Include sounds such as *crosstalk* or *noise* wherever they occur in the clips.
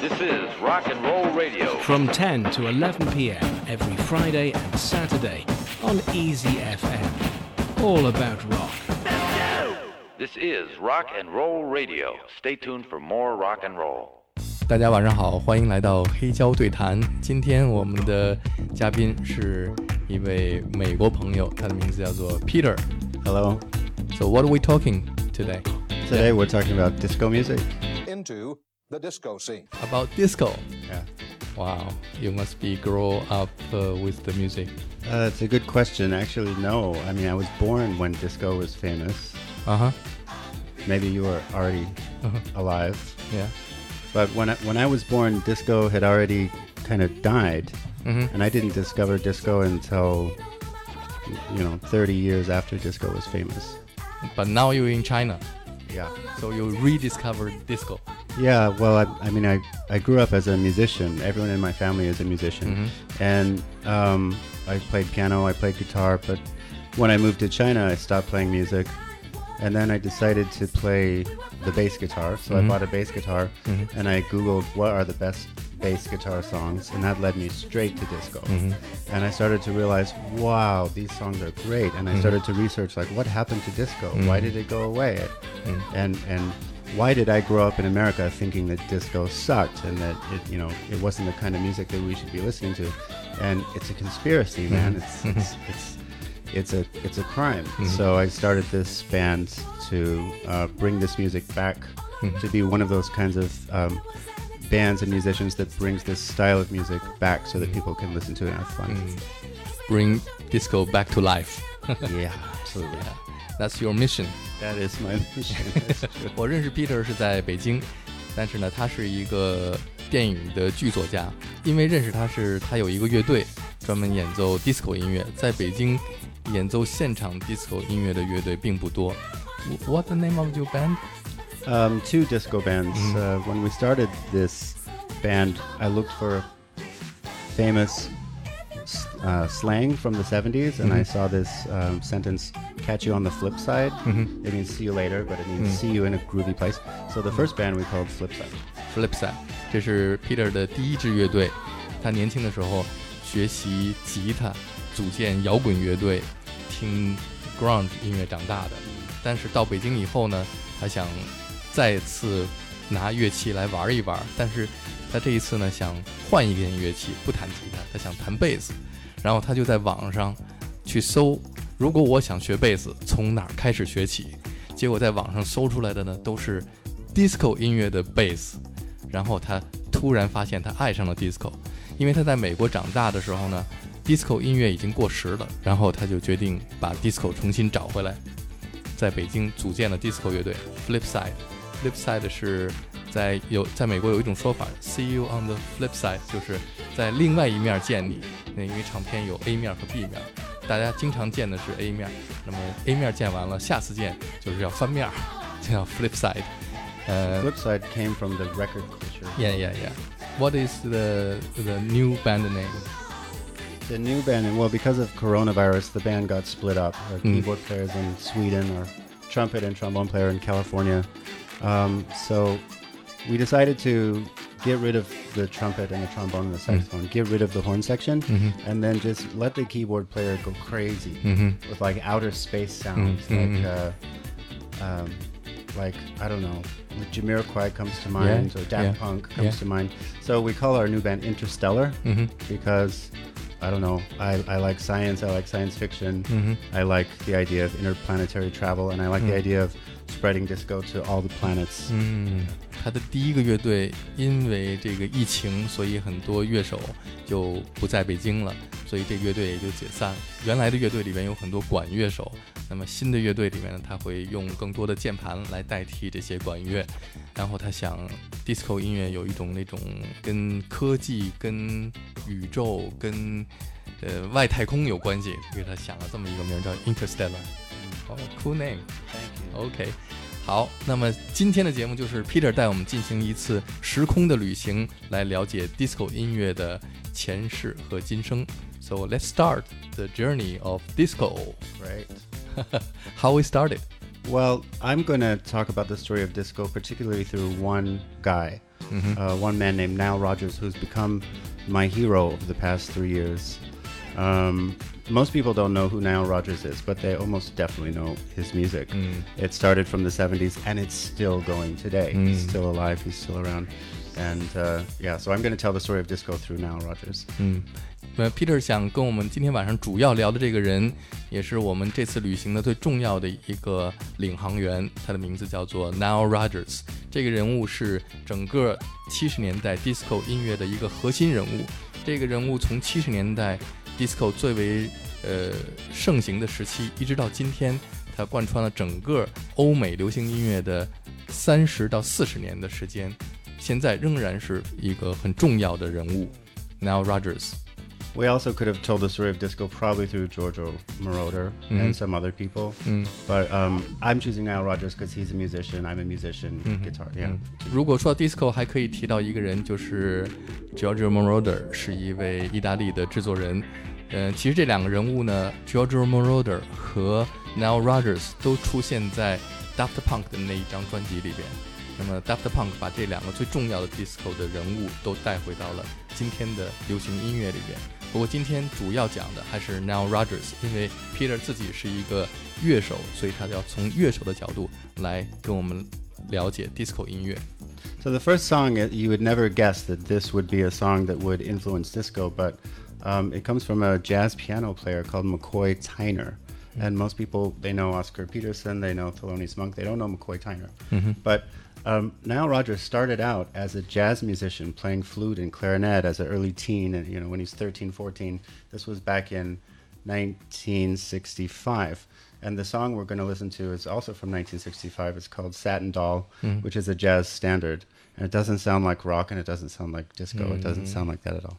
This is Rock and Roll Radio. From 10 to 11 p.m. every Friday and Saturday on Easy FM. All about rock. This is Rock and Roll Radio. Stay tuned for more rock and roll. 大家晚上好，欢迎来到黑胶对谈。今天我们的嘉宾是一位美国朋友，他的名字叫做 Peter。 Hello. So what are we talking today? Today we're talking about disco music. into the disco scene. About disco. Yeah. Wow, you must be grow up uh, with the music. Uh, it's a good question. Actually, no. I mean, I was born when disco was famous. Uh huh. Maybe you were already alive. Yeah. But when I, when I was born, disco had already kind of died, Mhm. and I didn't discover disco until you know 30 years after disco was famous. But now you're in China, Yeah. so you rediscovered disco. Yeah, well, I, I mean, I, I grew up as a musician. Everyone in my family is a musician. And um, I played piano, I played guitar, but when I moved to China, I stopped playing music. And then I decided to play the bass guitar. So I mm-hmm. bought a bass guitar mm-hmm. and I Googled what are the best bass guitar songs, and that led me straight to disco. Mm-hmm. And I started to realize, wow, these songs are great. And I started to research, like, what happened to disco? Why did it go away? And, and why did I grow up in America thinking that disco sucked and that it, you know, it wasn't the kind of music that we should be listening to? And it's a conspiracy, man. It's, it's, *laughs* it's, it's a it's a crime. So I started this band to uh, bring this music back, to be one of those kinds of um, bands and musicians that brings this style of music back, so that people can listen to it and have fun. Bring disco back to life. *laughs* Yeah, absolutely. That's your mission. That is my *laughs* mission. That's true. 我认识 Peter 是在北京，但是呢，他是一个电影的剧作家。因为认识他是他有一个乐队，专门演奏 disco 音乐，在北京 演奏现场 disco 音乐的乐队并不多。What the name of your band? Um, two disco bands. Uh, when we started this band, I looked for famous s- uh, slang from the 70s, and I saw this um, sentence catch you on the flip side. It means see you later, but it means see you in a groovy place. So the first band we called Flipside. Flipside，这是 Peter 的第一支乐队。他年轻的时候学习吉他，组建摇滚乐队， 听 grunge 音乐长大的。但是到北京以后呢，他想再次拿乐器来玩一玩，但是他这一次呢想换一件乐器，不弹吉他，他想弹贝斯。然后他就在网上去搜，如果我想学贝斯，从哪儿开始学起？结果在网上搜出来的呢都是 disco 音乐的贝斯。然后他突然发现他爱上了 disco，因为他在美国长大的时候呢，disco 音乐已经过时了，然后他就决定把 disco 重新找回来，在北京组建了 disco 乐队 Flipside。Flipside 是在有在美国有一种说法，See you on the flip side，就是在另外一面见你。那因为唱片有 A 面和 B 面，大家经常见的是 A 面，那么 A 面见完了，下次见就是要翻面儿，就叫 Flipside。呃 Flipside came from the record culture. Yeah, yeah, yeah. What is the the new band name? The new band, and well, because of coronavirus, the band got split up. Our Mm. keyboard players in Sweden, our trumpet and trombone player in California. Um, so we decided to get rid of the trumpet and the trombone and the saxophone, get rid of the horn section, and then just let the keyboard player go crazy with like outer space sounds, like uh, um, like I don't know, Jamiroquai comes to mind Yeah, or Daft yeah, Punk comes yeah. to mind. So we call our new band Interstellar Mm-hmm. because I don't know. I, I like science. I like science fiction. Mm-hmm. I like the idea of interplanetary travel, and I like the idea of spreading disco to all the planets. 嗯，他的第一个乐队因为这个疫情，所以很多乐手就不在北京了，所以这乐队也就解散了。原来的乐队里面有很多管乐手，那么新的乐队里面呢，他会用更多的键盘来代替这些管乐。然后他想，disco 音乐有一种那种跟科技、跟宇宙、跟呃外太空有关系，所以他想了这么一个名儿叫 Interstellar。哦，cool name。OK，好，那么今天的节目就是 Peter 带我们进行一次时空的旅行，来了解 disco 音乐的前世和今生。So let's start the journey of disco. Right. *laughs* How we started. Well, I'm going to talk about the story of disco, particularly through one guy. uh, one man named Nile Rodgers, who's become my hero over the past three years. Um, most people don't know who Nile Rodgers is, but they almost definitely know his music. It started from the 70s and it's still going today. He's still alive, he's still around. And uh, yeah, so I'm going to tell the story of disco through Nile Rodgers. 嗯，那 Peter 想跟我们今天晚上主要聊的这个人，也是我们这次旅行的最重要的一个领航员，他的名字叫做 Nile Rodgers。这个人物是整个七十年代 disco 音乐的一个核心人物。这个人物从七十年代 disco 最为呃盛行的时期，一直到今天，它贯穿了整个欧美流行音乐的三十到四十年的时间，现在仍然是一个很重要的人物 Now Rogers。We also could have told the story of disco probably through Giorgio Moroder and some other people. But um, I'm choosing Nile Rodgers because he's a musician, I'm a musician, guitar, yeah. 如果说到 disco，还可以提到一个人，就是 Giorgio Moroder，是一位意大利的制作人。呃，其实这两个人物呢，Giorgio Moroder 和 Nile Rodgers 都出现在 Daft Punk 的那一张专辑里边。那么 Daft Punk 把这两个最重要的 disco 的人物都带回到了今天的流行音乐里边。 不过今天主要讲的还是 Nile Rodgers，因为 Peter 自己是一个乐手，所以他要从乐手的角度来跟我们了解 disco 音乐。 So the first song, uh, you would never guess that this would be a song that would influence disco, but um, it comes from a jazz piano player called McCoy Tyner. And most people, they know Oscar Peterson, they know Thelonious Monk, they don't know McCoy Tyner. But um, Nile Rodgers started out as a jazz musician playing flute and clarinet as an early teen, and you know when he's 13, 14. This was back in 1965. And the song we're going to listen to is also from 1965. It's called Satin Doll, which is a jazz standard. And it doesn't sound like rock and it doesn't sound like disco. It doesn't sound like that at all.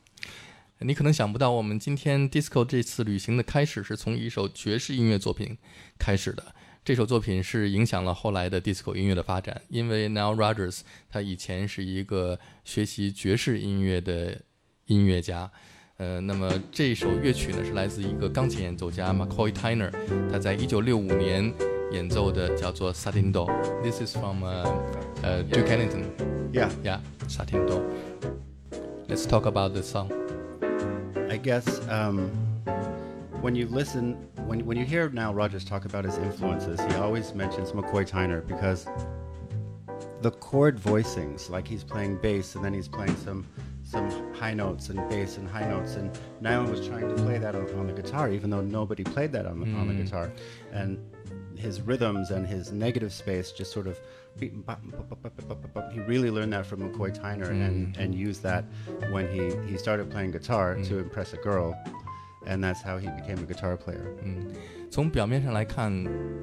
你可能想不到，我们今天 disco 这次旅行的开始是从一首爵士音乐作品开始的。 这首作品是影响了后来的 disco 音乐的发展，因为 Nile Rodgers 他以前是一个学习爵士音乐的音乐家。呃，那么这首乐曲呢是来自一个钢琴演奏家 McCoy Tyner，他在一九六五年演奏的，叫做 Satin Doll。This is from 呃呃 Duke Ellington。Yeah. Yeah, Satin Doll. Let's talk about the song. I guess um, when you listen, when, when you hear Nile Rodgers talk about his influences, he always mentions McCoy Tyner because the chord voicings, like he's playing bass and then he's playing some some high notes and bass and high notes, and Nile was trying to play that on, on the guitar, even though nobody played that on the, on the mm. guitar, and his rhythms and his negative space just sort of he really learned that from McCoy Tyner and, mm. and used that when he, he started playing guitar to mm. impress a girl and that's how he became a guitar player. 嗯从表面上来看，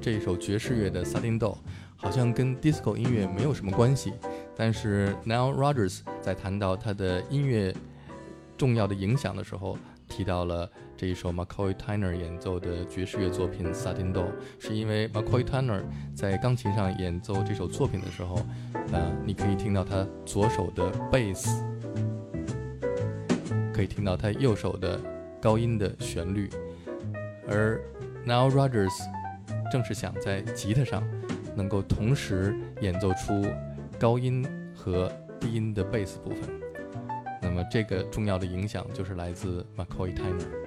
这一首爵士乐的《萨丁豆》好像跟 disco 音乐没有什么关系，但是 n i l Rodgers 在谈到他的音乐重要的影响的时候，提到了这一首 McCoy Tyner 演奏的爵士乐作品《萨丁豆》，是因为 McCoy Tyner 在钢琴上演奏这首作品的时候，啊，你可以听到他左手的贝斯，可以听到他右手的高音的旋律，而 Nile Rodgers 正是想在吉他上能够同时演奏出高音和低音的贝斯部分。那么这个重要的影响就是来自 McCoy Tyner。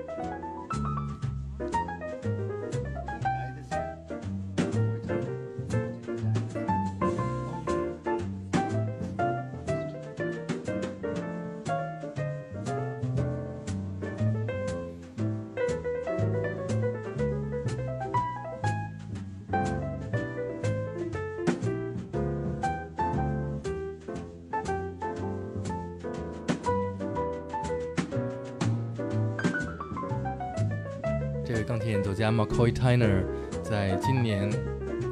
这位钢琴演奏家 McCoy Tyner 在今年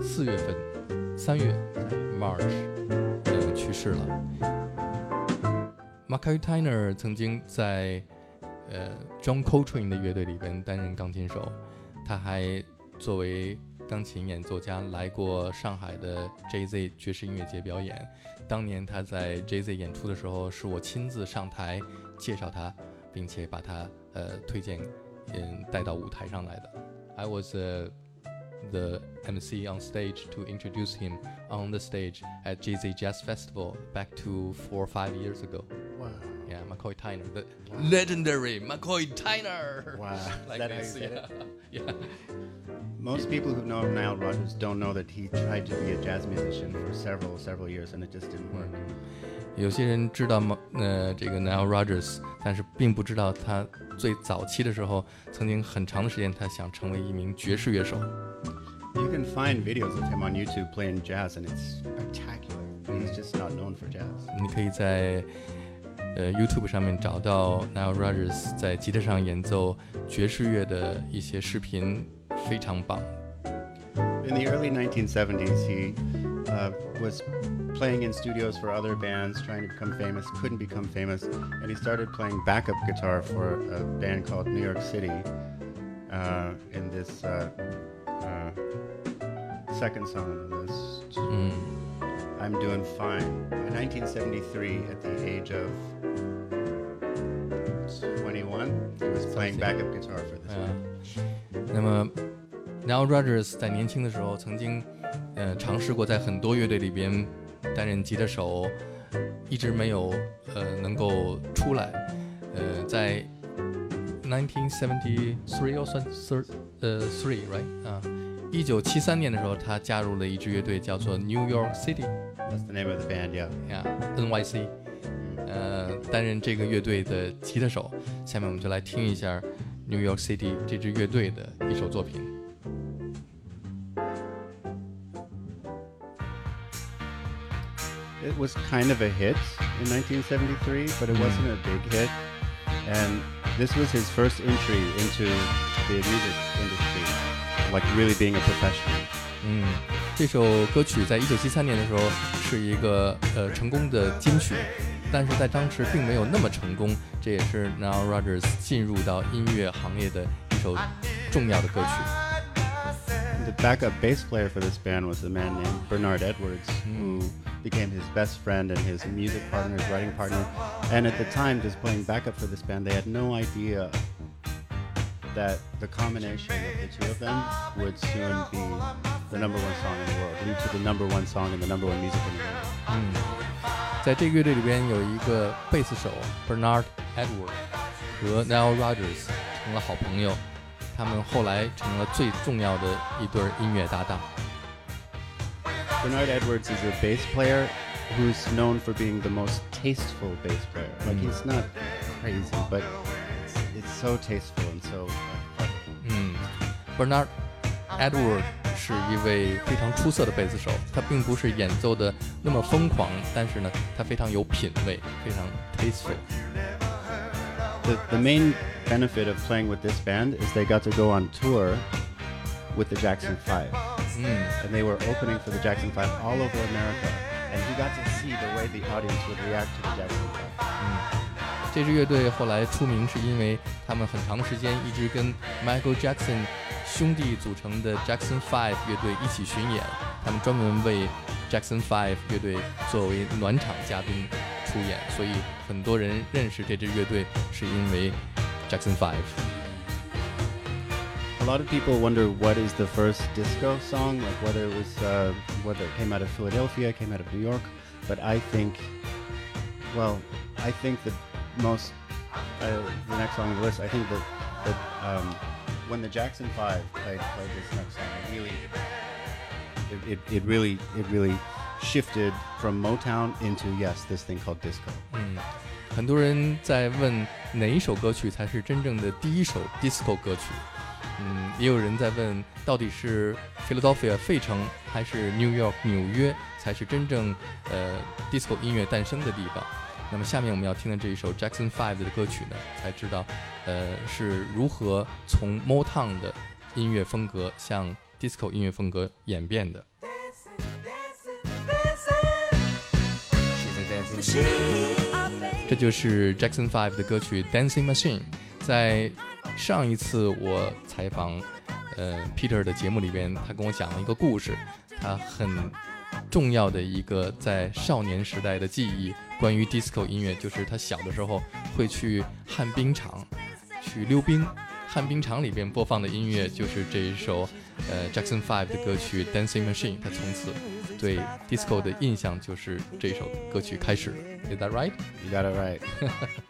四月份，三月 March，呃去世了。McCoy Tyner 曾经在呃 John Coltrane 的乐队里边担任钢琴手，他还作为钢琴演奏家来过上海的 JZ 爵士音乐节表演。当年他在 JZ 演出的时候，是我亲自上台介绍他，并且把他呃推荐 I was uh, the MC on stage to introduce him on the stage at JZ Jazz Festival back to four or five years ago. Wow. Yeah, McCoy Tyner, the wow. legendary McCoy Tyner. Wow. *laughs* like that this, yeah. *laughs* yeah. Most people who know Nile Rodgers don't know that he tried to be a jazz musician for several, several years and it just didn't work. Mm-hmm. 有些人知道吗？呃，这个 Nile Rodgers，但是并不知道他最早期的时候，曾经很长的时间，他想成为一名爵士乐手。 You can find videos of him on YouTube playing jazz and it's spectacular. But he's just not known for jazz. 你可以在呃 YouTube 上面找到 Nile Rodgers 在吉他上演奏爵士乐的一些视频，非常棒。 In the early 1970s, he uh, was playing in studios for other bands, trying to become famous, couldn't become famous, and he started playing backup guitar for a band called New York City uh, in this uh, uh, second song. This, 嗯 I'm Doing Fine. In 1973, at the age of 21, he was playing backup guitar for this 嗯 band.，那么 Nile Rodgers 在年轻的时候曾经呃尝试过在很多乐队里边 担任吉他手，一直没有呃能够出来。呃，在1973哦算 thir 呃 three right 啊，一九七三年的时候，他加入了一支乐队叫做 New York City That's the name of the band, yeah. Yeah, NYC，呃，担任这个乐队的吉他手。下面我们就来听一下 New York City 这支乐队的一首作品。It was kind of a hit in 1973, but it wasn't a big hit. And this was his first entry into the music industry, like really being a professional. 嗯，这首歌曲在一九七三年的时候是一个呃成功的金曲，但是在当时并没有那么成功。这也是 Nile Rodgers 进入到音乐行业的一首重要的歌曲。 The backup bass player for this band was a man named Bernard Edwards, who became his best friend and his music partner, his writing partner. And at the time, just playing backup for this band, they had no idea that the combination of the two of them would soon be the number one song in the world, lead to the number one song and the number one music in the world. 嗯，在这个乐队里边有一个贝斯手 Bernard Edwards 和 Nile Rodgers 成了好朋友，他们后来成了最重要的一对儿音乐搭档。 Bernard Edwards is a bass player who's known for being the most tasteful bass player. Like Mm. he's not crazy, but it's so tasteful and so. 嗯，Bernard Edward 是一位非常出色的贝斯手，他并不是演奏的那么疯狂，但是呢，他非常有品味，非常 tasteful。 The, the main benefit of playing with this band is they got to go on tour with the Jackson Five, 嗯 and they were opening for the Jackson Five all over America, and he got to see the way the audience would react to the Jackson Five. 这支乐队后来出名是因为他们很长时间一直跟 Michael Jackson 兄弟组成的 Jackson Five 乐队一起巡演，他们专门为 Jackson Five 乐队作为暖场嘉宾出演，所以很多人认识这支乐队是因为 Jackson Five。A lot of people wonder what is the first disco song, like whether it was uh, whether it came out of Philadelphia, came out of New York. But I think, well, I think the most uh, the next song on the list. I think that that um, when the Jackson Five played played this next song, it really it, it, it really it really shifted from Motown into yes, this thing called disco. 嗯，很多人在问哪一首歌曲才是真正的第一首 disco 歌曲。 嗯，也有人在问，到底是 Philadelphia 费城还是 New York 纽约才是真正呃 disco 音乐诞生的地方？那么下面我们要听的这一首 Jackson Five 的歌曲呢，才知道呃是如何从 Motown 的音乐风格向 disco 音乐风格演变的。这就是 Jackson Five 的歌曲《Dancing Machine》。在上一次我采访呃 Peter 的节目里边，他跟我讲了一个故事，他很重要的一个在少年时代的记忆，关于 disco 音乐，就是他小的时候会去旱冰场去溜冰，旱冰场里边播放的音乐就是这一首呃 Jackson Five 的歌曲 Dancing Machine，他从此对 disco 的印象就是这首歌曲开始的。Is that right? You got it right. *laughs*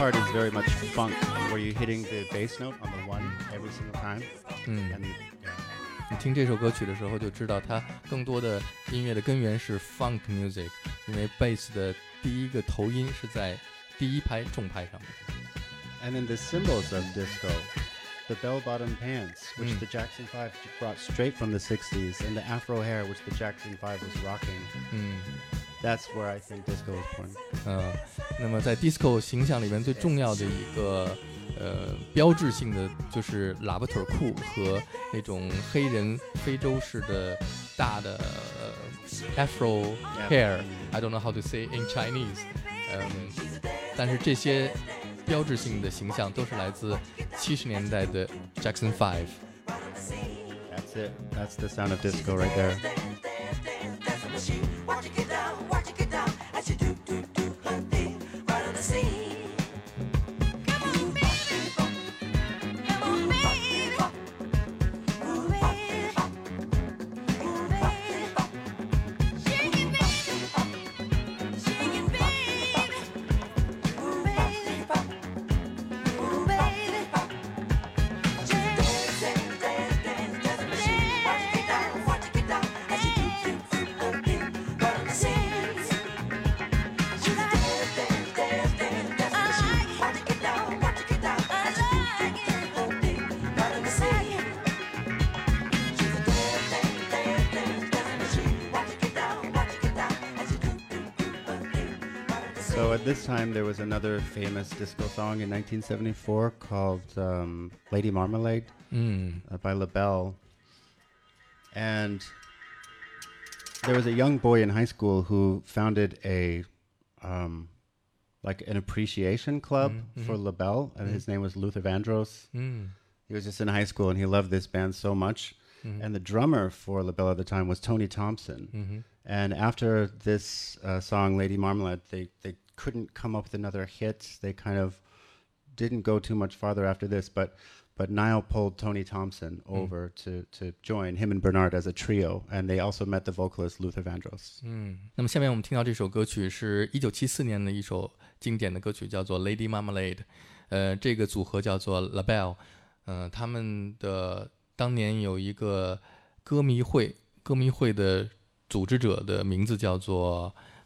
part is very much funk, where you're hitting the bass note on the one every single time. 嗯， And yeah. 你听这首歌曲的时候就知道，它更多的音乐的根源是 funk music，因为 bass 的第一个头音是在第一拍重拍上面。 And then the symbols of disco, the bell-bottom pants, which Mm. the Jackson Five brought straight from the '60s, and the Afro hair, which the Jackson Five was rocking. 嗯。 That's where I think disco was born. 嗯，那么在 disco 形象里面最重要的一个呃标志性的就是喇叭腿裤和那种黑人非洲式的大的、呃、afro hair。I don't know how to say in Chinese。嗯，但是这些标志性的形象都是来自七十年代的 Jackson Five。That's it. That's the sound of disco right there. this time there was another famous disco song in 1974 called um, Lady Marmalade mm. uh, by LaBelle. And there was a young boy in high school who founded a um, like an appreciation club mm-hmm. for LaBelle, and mm-hmm. his name was Luther Vandross. Mm. He was just in high school, and he loved this band so much. Mm-hmm. And the drummer for LaBelle at the time was Tony Thompson. Mm-hmm. And after this uh, song, Lady Marmalade, they, they couldn't come up with another hit. They kind of didn't go too much farther after this, but but Nile pulled Tony Thompson hmm. over mm. to to join him and Bernard as a trio, and they also met the vocalist Luther Vandross. Hmm. 嗯，那么下面我们听到这首歌曲是一九七四年的一首经典的歌曲，叫做《Lady Marmalade》。呃，这个组合叫做 La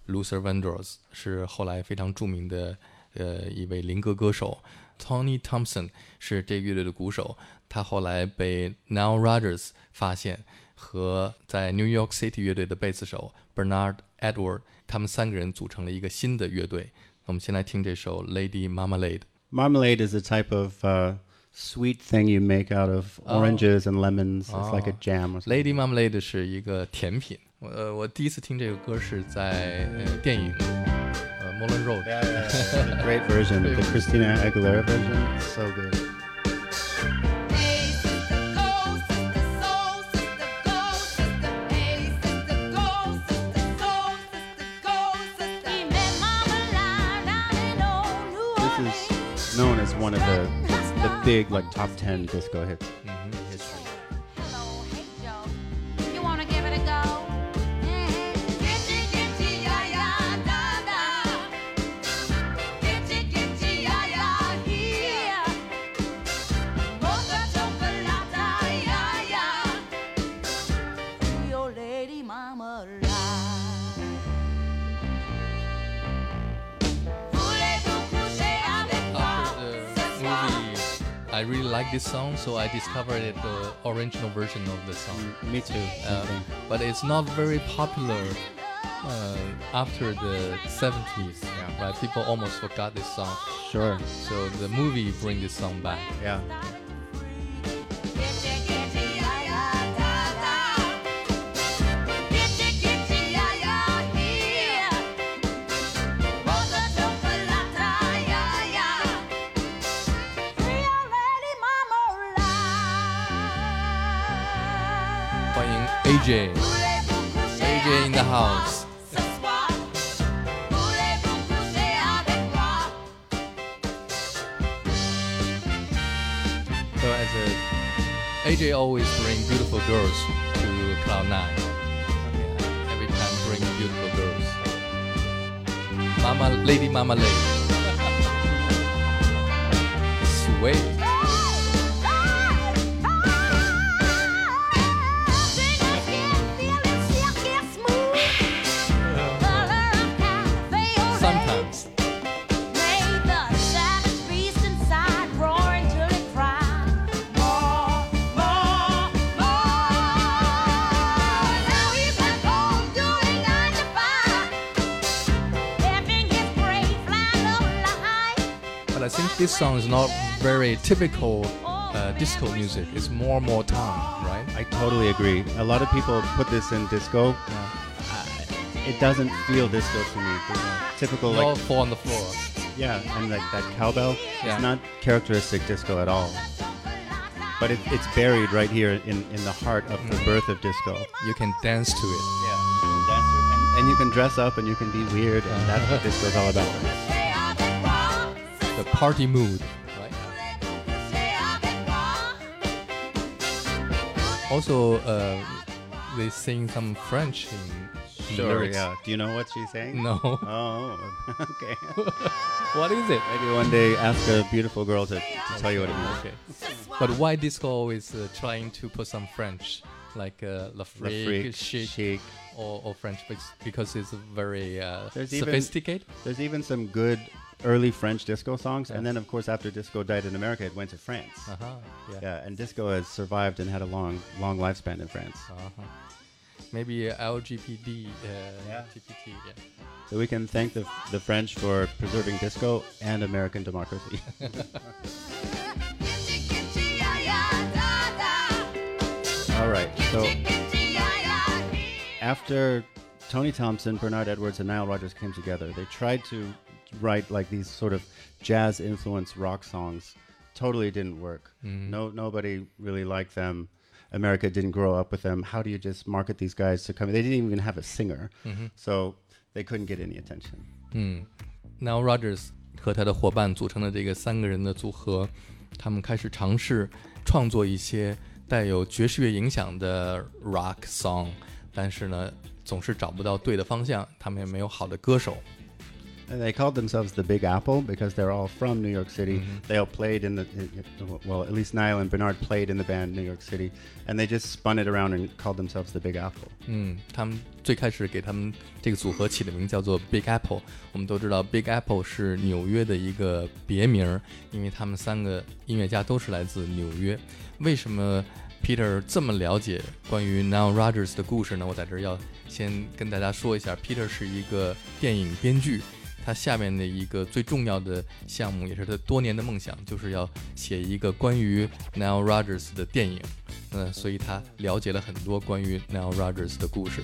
Luther Vandross，是后来非常着名的呃一位灵歌歌手。Tony Thompson 是这乐队的鼓手，他后来被 Nile Rodgers 发现，和在 New York City 乐队的贝斯手 Bernard Edward，他们三个人组成了一个新的乐队。我们先来听这首《Lady Marmalade》。 Marmalade is a type of uh, sweet thing you make out of oranges and lemons. It's like a Oh. jam or something. Lady Marmalade 是一个甜品。 我呃，我第一次听这个歌是在呃电影呃 Moulin Road。 *laughs* Yeah, yeah, yeah. Great version. The Christina Aguilera version. So good. This is known as one of the, the big, like, top 10 disco hits. 嗯 This song, so I discovered it, the original version of the song. Me too. Uh, but it's not very popular uh, after the 70s. Right? People almost forgot this song. Sure. So the movie bring this song back. Yeah. AJ. AJ in the house. So as a, AJ always bring beautiful girls to Cloud Nine. Every time bring beautiful girls. Mama, Lady Mama Lady. *laughs* Sweet. This song is not very typical uh, disco music. It's more more time, right? I totally agree. A lot of people put this in disco. Yeah. It doesn't feel disco to me. The typical No like fall on the floor. yeah, and like that cowbell. Yeah. It's not characteristic disco at all. But it, it's buried right here in, in the heart of the birth of disco. You can dance to it. Yeah, that's it. And, and you can dress up and you can be weird, and that's what disco's all about. Party mood, right? Also, uh, they sing some French in in lyrics. yeah. Do you know what she's saying? No. Oh, *laughs* okay. *laughs* what is it? Maybe one day ask a beautiful girl to, to tell you what it means. Okay. But why disco always uh, trying to put some French, like uh, Le Freak, freak, Chic, chic. or, or French, bec- because it's very uh, There's even- sophisticated? There's even some good early French disco songs, and then of course after disco died in America, it went to France. Uh-huh. Yeah. Yeah, and disco has survived and had a long, long lifespan in France. Uh-huh. Maybe uh, LGBT, uh, Yeah. GPT, yeah. So we can thank the the French for preserving disco and American democracy. *laughs* All right, so after Tony Thompson, Bernard Edwards, and Nile Rodgers came together, they tried to write like these sort of jazz influenced rock songs. Totally didn't work. Mm. No, nobody really liked them. America didn't grow up with them. How do you just market these guys to come? They didn't even have a singer, mm-hmm. so they couldn't get any attention. Hmm. Nile Rodgers 和他的伙伴组成的这个三个人的组合，他们开始尝试创作一些带有爵士乐影响的 rock song，但是呢，总是找不到对的方向，他们也没有好的歌手。they called themselves the Big Apple because they're all from New York City. Mm-hmm. They all played in the, well, at least Nile and Bernard played in the band New York City, and they just spun it around and called themselves the Big Apple. Mm. 嗯，他们最开始给他们这个组合起的名叫做 Big Apple。我们都知道 Big Apple 是纽约的一个别名，因为他们三个音乐家都是来自纽约。为什么 Peter 这么了解关于 Nile Rodgers 的故事呢？我在这儿要先跟大家说一下，Peter 是一个电影编剧。他下面的一个最重要的项目，也是他多年的梦想，就是要写一个关于 Nile Rodgers 的电影。嗯，所以他了解了很多关于 Nile Rodgers 的故事。